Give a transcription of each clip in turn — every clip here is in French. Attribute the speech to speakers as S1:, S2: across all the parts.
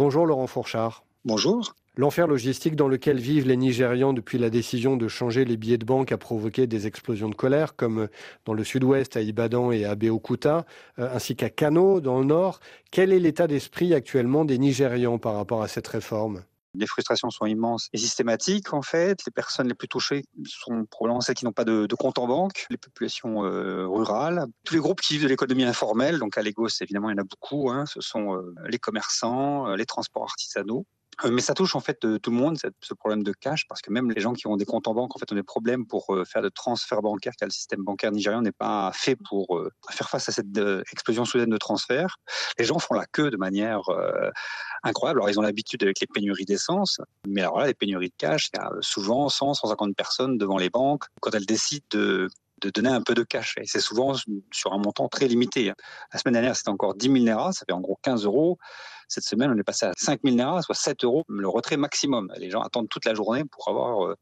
S1: Bonjour Laurent Fourchard.
S2: Bonjour.
S1: L'enfer logistique dans lequel vivent les Nigérians depuis la décision de changer les billets de banque a provoqué des explosions de colère, comme dans le sud-ouest à Ibadan et à Beokuta, euh, ainsi qu'à Kano dans le nord. Quel est l'état d'esprit actuellement des Nigérians par rapport à cette réforme?
S2: Les frustrations sont immenses et systématiques en fait. Les personnes les plus touchées sont probablement celles qui n'ont pas de, compte en banque, les populations euh, rurales, tous les groupes qui vivent de l'économie informelle. Donc à Lagos, évidemment, il y en a beaucoup. Hein. Ce sont euh, les commerçants, les transports artisanaux. Euh, mais ça touche en fait euh, tout le monde, ce problème de cash, parce que même les gens qui ont des comptes en banque en fait ont des problèmes pour euh, faire de transferts bancaires, car le système bancaire nigérian n'est pas fait pour faire face à cette explosion soudaine de transferts. Les gens font la queue de manière incroyable. Alors ils ont l'habitude avec les pénuries d'essence, mais alors là, les pénuries de cash, il y a souvent 100, 150 personnes devant les banques quand elles décident de de donner un peu de cash. Et c'est souvent sur un montant très limité. La semaine dernière, c'était encore 10 000 Naira, ça fait en gros 15 euros. Cette semaine, on est passé à 5 000 Naira, soit 7 euros, le retrait maximum. Les gens attendent toute la journée pour avoir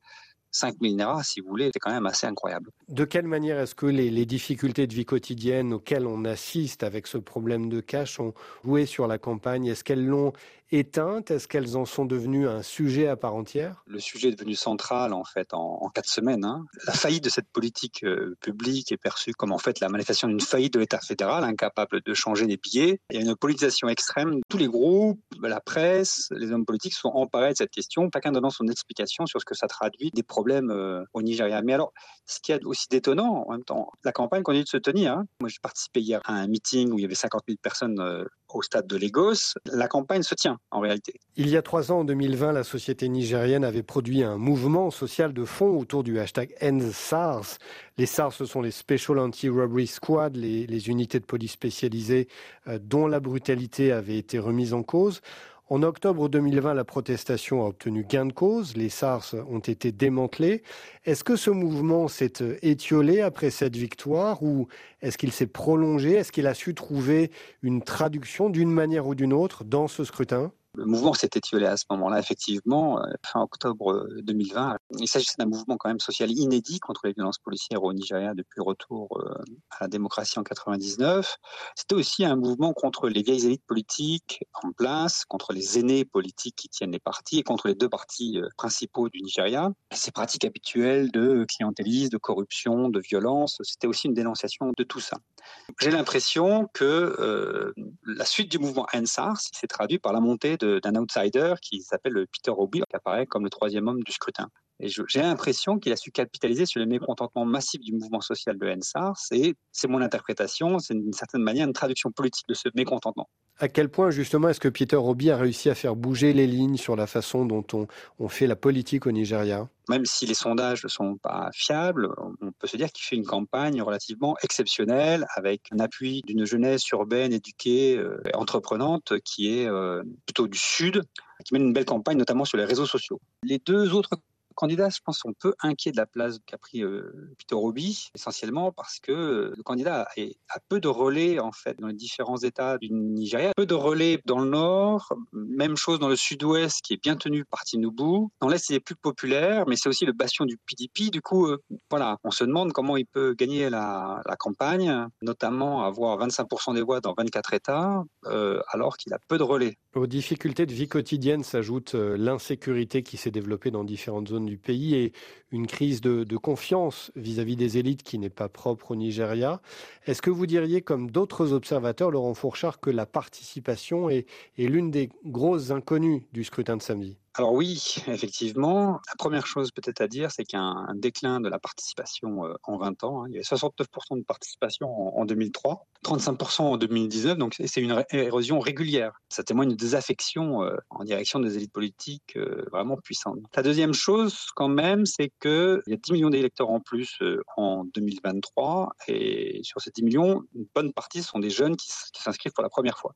S2: 5 euh, 000 Naira, si vous voulez, c'est quand même assez incroyable.
S1: De quelle manière est-ce que les, les, difficultés de vie quotidienne auxquelles on assiste avec ce problème de cash ont joué sur la campagne? Est-ce qu'elles l'ont éteintes Est-ce qu'elles en sont devenues un sujet à part entière?
S2: Le sujet est devenu central en fait en, quatre semaines. Hein. La faillite de cette politique euh, publique est perçue comme en fait la manifestation d'une faillite de l'État fédéral, incapable de changer les billets. Il y a une politisation extrême. Tous les groupes, la presse, les hommes politiques sont emparés de cette question, chacun donnant son explication sur ce que ça traduit des problèmes euh, au Nigeria. Mais alors, ce qui est aussi détonnant, en même temps, la campagne continue de se tenir. Hein. Moi, j'ai participé hier à un meeting où il y avait 50 000 personnes euh, au stade de Lagos. La campagne se tient en réalité.
S1: Il y a trois ans, en 2020, la société nigérienne avait produit un mouvement social de fond autour du hashtag EndSARS. Les SARS, ce sont les Special Anti-Robbery Squad, les, les, unités de police spécialisées euh, dont la brutalité avait été remise en cause. En octobre 2020, la protestation a obtenu gain de cause. Les SARS ont été démantelés. Est-ce que ce mouvement s'est euh, étiolé après cette victoire ou est-ce qu'il s'est prolongé? Est-ce qu'il a su trouver une traduction d'une manière ou d'une autre dans ce scrutin?
S2: Le mouvement s'est étiolé à ce moment-là, effectivement, euh, fin octobre 2020. Euh, il s'agissait d'un mouvement quand même social inédit contre les violences policières au Nigeria depuis le retour euh, à la démocratie en 99. C'était aussi un mouvement contre les vieilles élites politiques en place, contre les aînés politiques qui tiennent les partis et contre les deux partis principaux du Nigeria. Ces pratiques habituelles de clientélisme, de corruption, de violence, c'était aussi une dénonciation de tout ça. J'ai l'impression que la suite du mouvement NSAR s'est traduit par la montée d'un outsider qui s'appelle Peter Obi, qui apparaît comme le troisième homme du scrutin. Et j'ai l'impression qu'il a su capitaliser sur le mécontentement massif du mouvement social de NSAR. C'est mon interprétation, c'est d'une certaine manière une traduction politique de ce mécontentement.
S1: À quel point justement est-ce que Peter Obi a réussi à faire bouger les lignes sur la façon dont on, fait la politique au Nigeria?
S2: Même si les sondages ne sont pas fiables, on peut se dire qu'il fait une campagne relativement exceptionnelle avec un appui d'une jeunesse urbaine, éduquée, euh, entreprenante qui est euh, plutôt du sud, qui mène une belle campagne notamment sur les réseaux sociaux. Les deux autres candidat, je pense, sont peu inquiets de la place qu'a pris euh, Peter Obi, essentiellement parce que euh, le candidat a peu de relais en fait dans les différents États du Nigeria, peu de relais dans le nord, même chose dans le sud-ouest qui est bien tenu par Tinubu. Dans l'est, il est plus populaire, mais c'est aussi le bastion du PDP. Du coup, euh, voilà, on se demande comment il peut gagner la, campagne, notamment avoir 25% des voix dans 24 États, alors qu'il a peu de relais.
S1: Aux difficultés de vie quotidienne s'ajoute l'insécurité qui s'est développée dans différentes zones du pays et une crise de, confiance vis-à-vis des élites qui n'est pas propre au Nigeria. Est-ce que vous diriez, comme d'autres observateurs, Laurent Fourchard, que la participation est l'une des grosses inconnues du scrutin de samedi?
S2: Alors oui, effectivement. La première chose peut-être à dire, c'est qu'il y a un, déclin de la participation euh, en 20 ans. Hein. Il y avait 69% de participation en, 2003, 35% en 2019, donc c'est une érosion régulière. Ça témoigne de désaffection euh, en direction des élites politiques euh, vraiment puissantes. La deuxième chose quand même, c'est qu'il y a 10 millions d'électeurs en plus en 2023, et sur ces 10 millions, une bonne partie sont des jeunes qui s'inscrivent pour la première fois.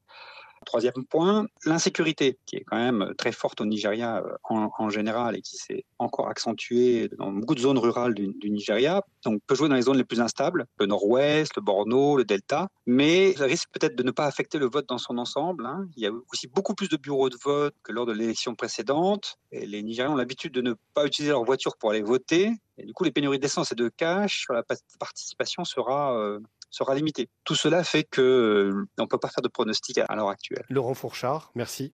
S2: Troisième point, l'insécurité, qui est quand même très forte au Nigeria euh, en, général et qui s'est encore accentuée dans beaucoup de zones rurales du, Nigeria. Donc, peut jouer dans les zones les plus instables, le nord-ouest, le Borno, le delta, mais ça risque peut-être de ne pas affecter le vote dans son ensemble. Hein. Il y a aussi beaucoup plus de bureaux de vote que lors de l'élection précédente. Et les Nigériens ont l'habitude de ne pas utiliser leur voiture pour aller voter. Du coup, les pénuries d'essence et de cash sur la participation sera euh, sera limité. Tout cela fait que euh, on ne peut pas faire de pronostic à l'heure actuelle.
S1: Laurent Fourchard, merci.